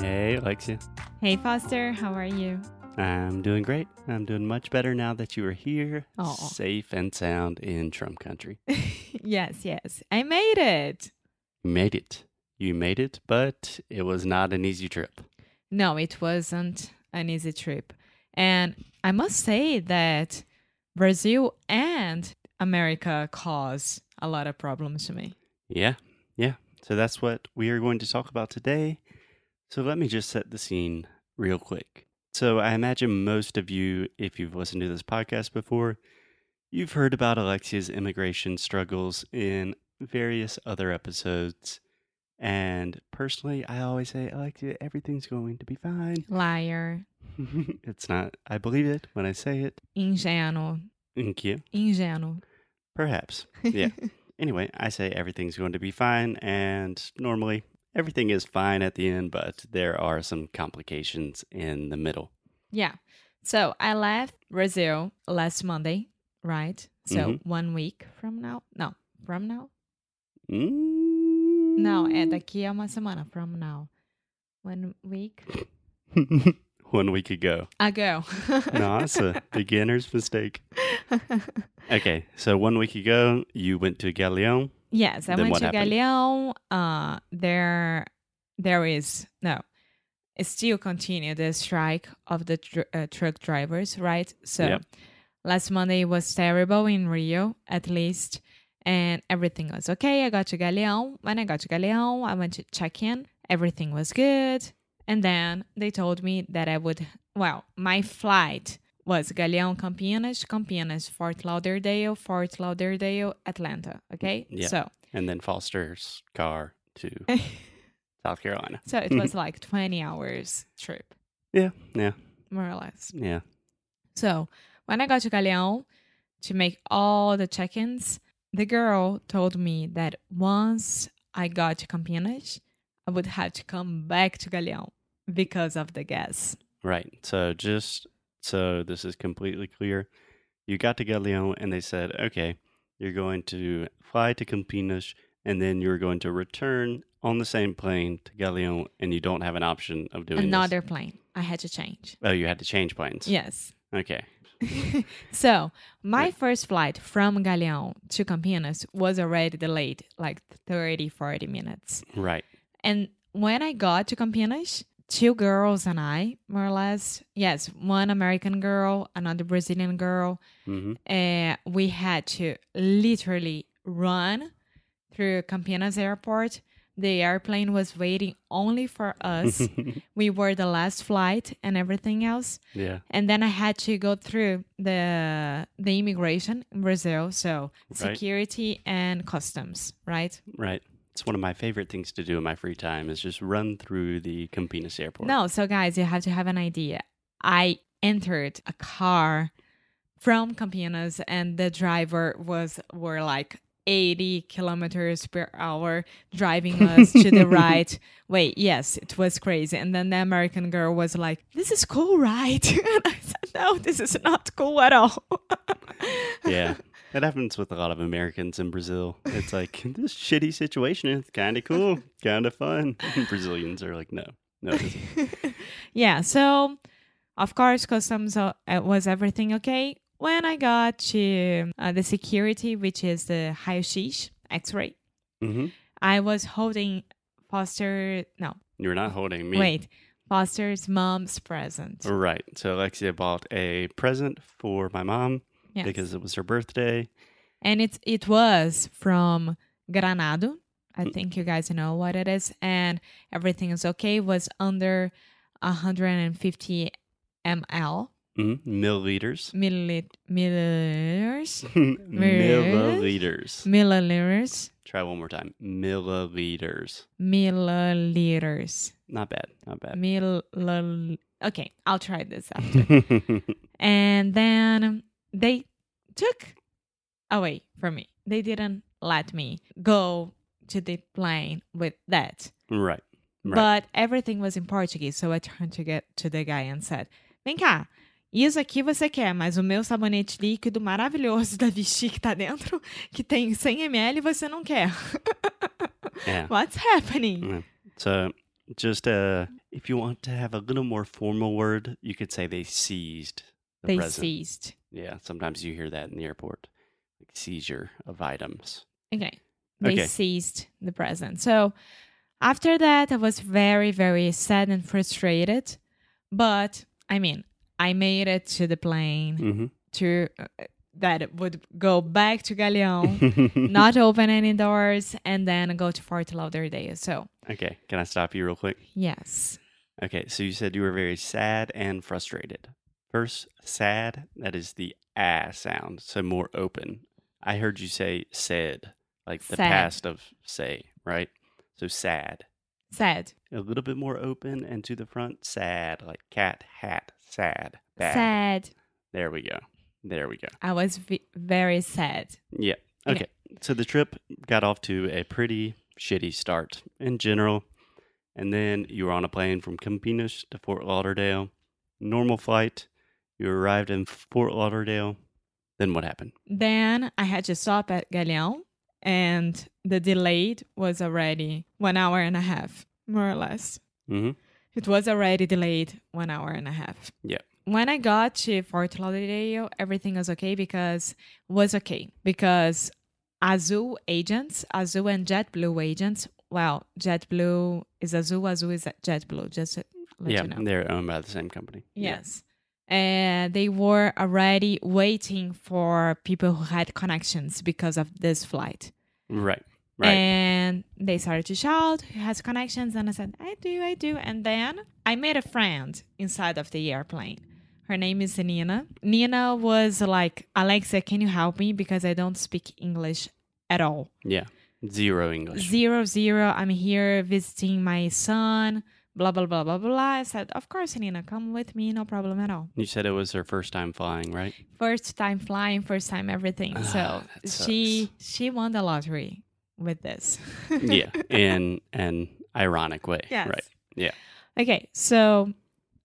Hey, Alexia. Hey Foster, how are you? I'm doing great. I'm doing much better now that you are here, Aw. safe and sound in Trump country. yes, yes. I made it. You made it. You made it, but it was not an easy trip. No, it wasn't an easy trip. And I must say that Brazil and America cause a lot of problems to me. Yeah, yeah. So that's what we are going to talk about today. So let me just set the scene real quick. So I imagine most of you, if you've listened to this podcast before, you've heard about Alexia's immigration struggles in various other episodes. And personally, I always say, Alexia, everything's going to be fine. Liar, it's not. I believe it when I say it. ingênuo, Thank you. ingênuo. Perhaps. Yeah. anyway, I say everything's going to be fine, and normally everything is fine at the end, but there are some complications in the middle. Yeah. So I left Brazil last Monday, right? So Mhm. one week from now. No, from now? Mm. Não, é daqui a uma semana. From now. One week One week ago. ago. No, that's a beginner's mistake. Okay, so one week ago, you went to Galeão. Yes, I went to happened? Galeão. Uh, there, there is no. It still continue the strike of the tr- uh, truck drivers, right? So Yep. last Monday was terrible in Rio, at least, and everything was okay. I got to Galeão. When I got to Galeão, I went to check in. Everything was good, and then they told me that I would. Well, my flight was Galeão, Campinas, Campinas, Fort Lauderdale, Fort Lauderdale, Atlanta. Okay, mm, Yeah. so And then Foster's car to South Carolina. so it was like twenty hours trip, Yeah, yeah, more or less. yeah. So when I got to Galeão to make all the check-ins, the girl told me that once I got to Campinas, I would have to come back to Galeão because of the gas. Right. So just so this is completely clear, you got to Galeão and they said, okay, you're going to fly to Campinas and then you're going to return on the same plane to Galeão and you don't have an option of doing this. Another plane. I had to change. Oh, you had to change planes. Yes. Okay. so my Right. first flight from Galeão to Campinas was already delayed like 30, 40 minutes. Right. And when I got to Campinas, two girls and I, more or less, yes, one American girl, another Brazilian girl, hmm uh, we had to literally run through Campinas airport. The airplane was waiting only for us. we were the last flight and everything else. yeah. And then I had to go through the the immigration in Brazil, so Right. security and customs, right? Right. It's one of my favorite things to do in my free time is just run through the Campinas airport. No, so guys, you have to have an idea. I entered a car from Campinas and the driver was were like 80 kilometers per hour driving us to the right. Wait, yes, it was crazy. And then the American girl was like, This is cool, right? and I said, No, this is not cool at all. yeah. That happens with a lot of Americans in Brazil. It's like this shitty situation. It's kind of cool, kind of fun. Brazilians are like, no, no, yeah, so of course, customs uh, was everything okay. When I got to uh, the security, which is the raio-x X-ray, hmm I was holding Foster. No, You're not holding me. wait, Foster's mom's present. Right. So Alexia bought a present for my mom Yes. because it was her birthday. and it's it was from Granado. I Mm. think you guys know what it is, and everything is okay. It was under 150 ml hmm Milliliters. milliliters Milliliters. milliliters. Try one more time. Milliliters. Milliliters. Not bad. Not bad. Millil. Okay, I'll try this after. and then they took away from me. They didn't let me go to the plane with that. right. Right. But everything was in Portuguese, so I turned to get to the guy and said, Vem cá, isso aqui você quer, mas o meu sabonete líquido maravilhoso da Vichy que tá dentro, que tem 100 ml, você não quer. yeah. What's happening? Yeah. So, just uh, if you want to have a little more formal word, you could say they seized the They present. seized. Yeah, sometimes you hear that in the airport, like seizure of items. Okay. They Okay. seized the present. So after that, I was very, very sad and frustrated. But I mean, I made it to the plane Mm-hmm. to uh, that would go back to Galeão, not open any doors, and then go to Fort Lauderdale. So okay, can I stop you real quick? yes, Okay, so you said you were very sad and frustrated. First, sad, that is the ah sound, so more open. I heard you say said, like the Sad. past of say, right? So sad. sad, A little bit more open and to the front, sad, like cat, hat, sad, bad. sad. There we go. There we go. I was v- very sad. Yeah. Okay. Okay. So the trip got off to a pretty shitty start in general. And then you were on a plane from Campinas to Fort Lauderdale. Normal flight. You arrived in Fort Lauderdale. Then what happened? Then I had to stop at Galeão, and the delayed was already one hour and a half, more or less. Mm-hmm. It was already delayed one hour and a half. Yeah. When I got to Fort Lauderdale, everything was okay because was okay because Azul agents, Azul and JetBlue agents. Well, JetBlue is Azul, Azul is JetBlue. Just to let yeah, you know. they're owned by the same company. Yes. And they were already waiting for people who had connections because of this flight. Right. Right. And they started to shout, who has connections? And I said, I do, I do. And then I made a friend inside of the airplane. Her name is Nina. Nina was like, Alexia, can you help me? Because I don't speak English at all. yeah. Zero English. Zero, zero. I'm here visiting my son. Blah, blah, blah, blah, blah. I said, Of course, Nina, come with me. No problem at all. you said it was her first time flying, right? First time flying, first time everything. Ah, so she she won the lottery with this. yeah. In an ironic way. Yes. Right. Yeah. Okay, so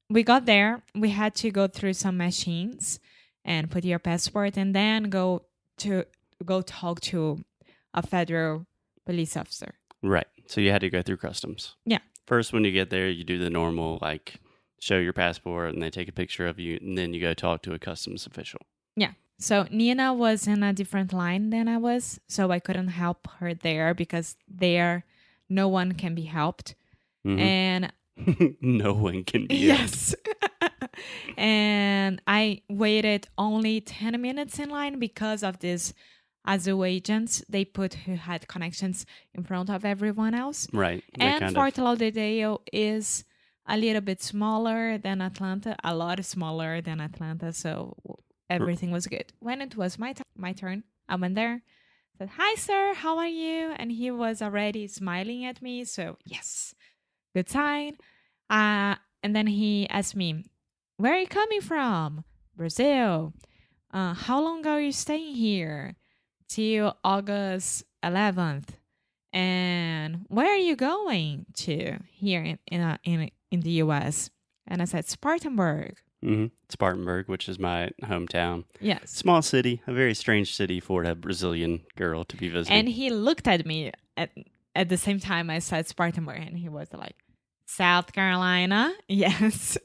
we got there. We had to go through some machines and put your passport, and then go to go talk to a federal police officer. Right. So you had to go through customs. Yeah. First, when you get there, you do the normal, like, show your passport and they take a picture of you, and then you go talk to a customs official. Yeah. So Nina was in a different line than I was, so I couldn't help her there because there no one can be helped. Mhm. And no one can be. Yes. and I waited only 10 minutes in line because of this Azul agents. They put who had connections in front of everyone else. Right. And Fort of, Lauderdale is a little bit smaller than Atlanta, a lot smaller than Atlanta. So everything was good. When it was my, t- my turn, I went there, said, Hi, sir, how are you? And he was already smiling at me. So, yes, good sign. Uh, and then he asked me, Where are you coming from? Brazil. Uh, how long are you staying here? Till August 11th. And where are you going to here in in, uh, in in the U.S.? And I said Spartanburg. Mhm. Spartanburg, which is my hometown. Yes. Small city, a very strange city for a Brazilian girl to be visiting. And he looked at me at at the same time I said Spartanburg, and he was like, South Carolina, yes,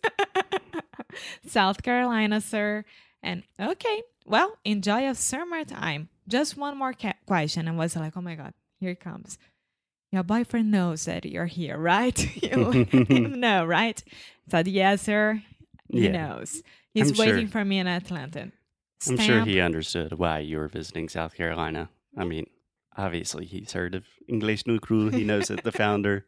South Carolina, sir. And okay, well, enjoy your summertime. Just one more ca- question, and was like, oh my god, here it comes. Your boyfriend knows that you're here, right? you know, right? said, yes, sir. He Yeah. knows. He's I'm sure- waiting for me in Atlanta. I'm sure he understood why you were visiting South Carolina. I mean, obviously he's heard of English No Cru. He knows that the founder,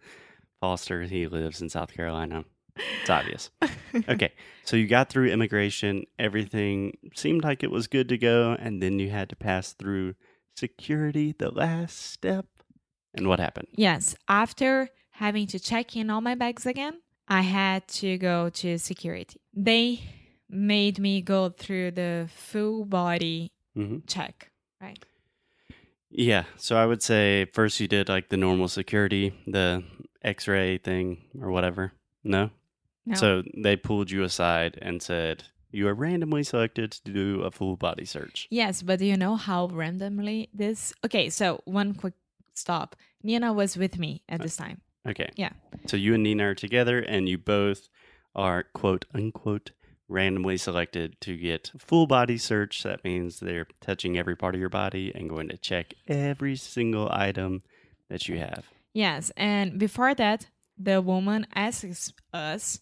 Foster, he lives in South Carolina. It's obvious. Okay, so you got through immigration. Everything seemed like it was good to go, and then you had to pass through security, the last step. And what happened? Yes, after having to check in all my bags again, I had to go to security. They made me go through the full body hmm check, right? Yeah. So I would say first you did like the normal security, the x ray thing or whatever. No? No. So they pulled you aside and said, You are randomly selected to do a full body search. Yes, but do you know how randomly this? Okay, so one quick stop. Nina was with me at uh, this time. Okay. Yeah. So you and Nina are together and you both are quote unquote randomly selected to get full body search. That means they're touching every part of your body and going to check every single item that you have. Yes, and before that, the woman asks us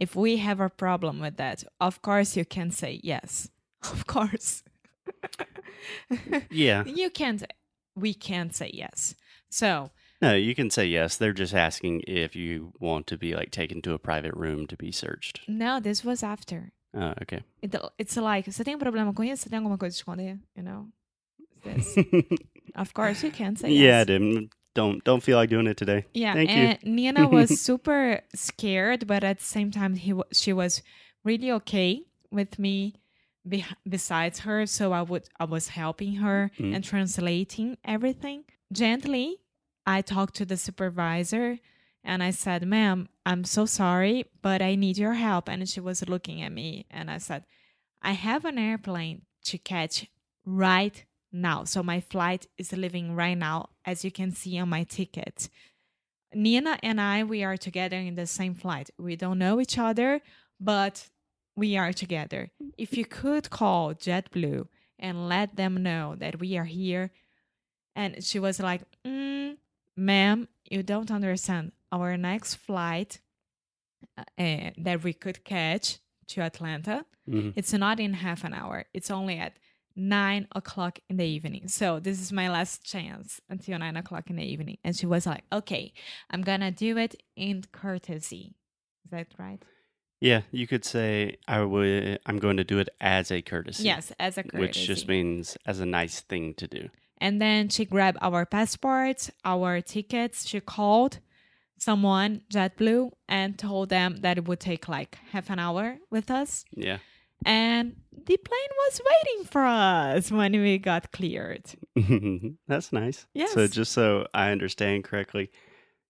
if we have a problem with that. Of course, you can say yes. Of course. Yeah. you can't. We can't say yes. So No, you can say yes. They're just asking if you want to be like taken to a private room to be searched. no, this was after. Oh, okay. It, it's like, você tem um problema com isso? Você tem alguma coisa a esconder? You know? This. of course, you can say yes. yeah, yes. Dim. Don't don't feel like doing it today. Yeah, Thank you. Nina was super scared, but at the same time, he she was really okay with me. Be- besides her, so I would I was helping her Mm. and translating everything gently. I talked to the supervisor and I said, "Ma'am, I'm so sorry, but I need your help." And she was looking at me, and I said, "I have an airplane to catch right now, so my flight is leaving right now, as you can see on my ticket." Nina and I, we are together in the same flight. We don't know each other, but we are together. If you could call JetBlue and let them know that we are here. And she was like, mm, ma'am, you don't understand. Our next flight uh, eh, that we could catch to Atlanta, Mhm. it's not in half an hour. It's only at nine o'clock in the evening. So this is my last chance until nine o'clock in the evening. And she was like, okay, I'm gonna do it in courtesy. Is that right? Yeah, you could say I would. I'm going to do it as a courtesy. Yes, as a courtesy. which just means as a nice thing to do. And then she grabbed our passports, our tickets. She called someone, JetBlue, and told them that it would take like half an hour with us. Yeah. And the plane was waiting for us when we got cleared. That's nice. Yes. So just so I understand correctly,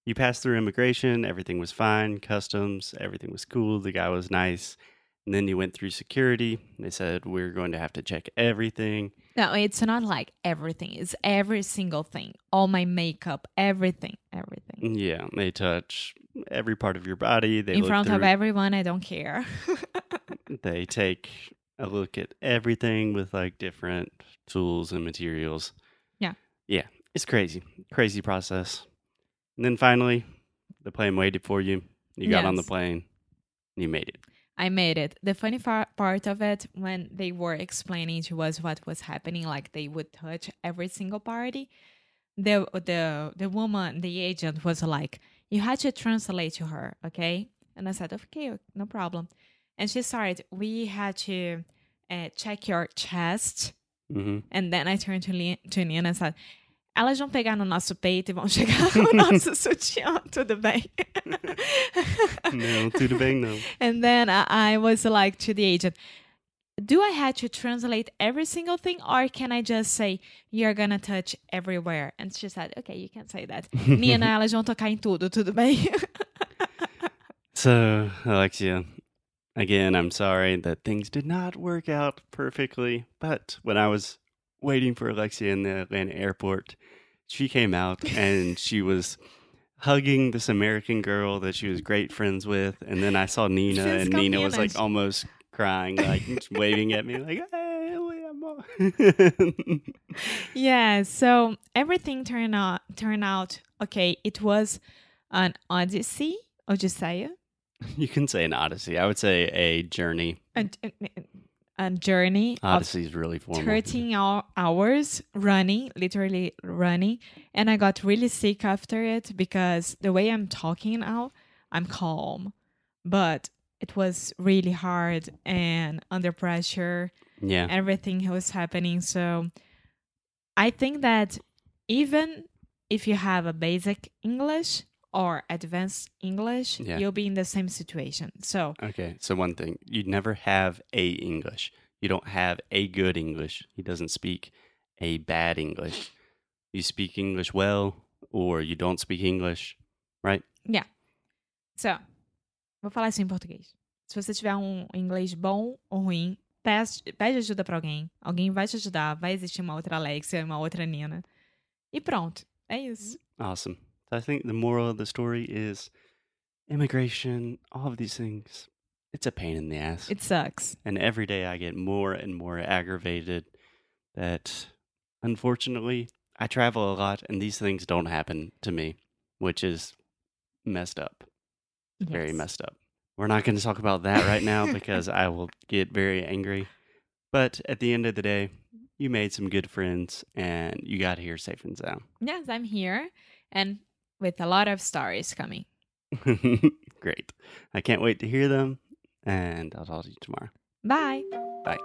you passed through immigration, everything was fine, customs, everything was cool, the guy was nice. And then you went through security. They said we're going to have to check everything. No, it's not like everything. It's every single thing. All my makeup, everything, everything. Mm, yeah, they touch every part of your body. They In front of everyone, I don't care. they take a look at everything with like different tools and materials. Yeah. Yeah. It's crazy. Crazy process. And then finally, the plane waited for you. You got on the Yes. plane. You made it. I made it. The funny far- part of it, when they were explaining to us what was happening, like they would touch every single party, the the the woman, the agent, was like, "You had to translate to her, okay?" And I said, "Okay, no problem." And she started. We had to uh, check your chest, hmm and then I turned to Li- to Nina and said. Elas vão pegar no nosso peito e vão chegar no nosso sutiã, tudo bem. No, tudo bem, no. And then I, I was like to the agent, do I have to translate every single thing or can I just say you're gonna touch everywhere? And she said, okay, you can say that. Nina, elas vão tocar em tudo, tudo bem? So, Alexia, again, I'm sorry that things did not work out perfectly, but when I was waiting for Alexia in the Atlanta airport, she came out and she was hugging this American girl that she was great friends with, and then I saw Nina, and Nina was like almost crying, like waving at me, like, "Hey, we amo." yeah, so everything turned out turned out okay. It was an odyssey, Odysseia, you can say an odyssey. I would say a journey. a, a journey Odyssey is really formal. 13 hours running, literally running. And I got really sick after it because the way I'm talking now, I'm calm. But it was really hard and under pressure, Yeah. everything was happening. So I think that even if you have a basic English or advanced English, Yeah. you'll be in the same situation. So, Okay, so one thing, you never have a English. You don't have a good English. He doesn't speak a bad English. You speak English well or you don't speak English, right? Yeah. So vou falar isso em português. Se você tiver um inglês bom ou ruim, pede, pede ajuda pra alguém. Alguém vai te ajudar. Vai existir uma outra Alexia, uma outra Nina. E pronto. É isso. Awesome. So I think the moral of the story is immigration, all of these things, it's a pain in the ass. It sucks. and every day I get more and more aggravated that unfortunately I travel a lot and these things don't happen to me, which is messed up. Very messed up. We're not going to talk about that right now because I will get very angry. But at the end of the day, you made some good friends and you got here safe and sound. Yes, I'm here and with a lot of stories coming. Great. I can't wait to hear them and I'll talk to you tomorrow. Bye. Bye.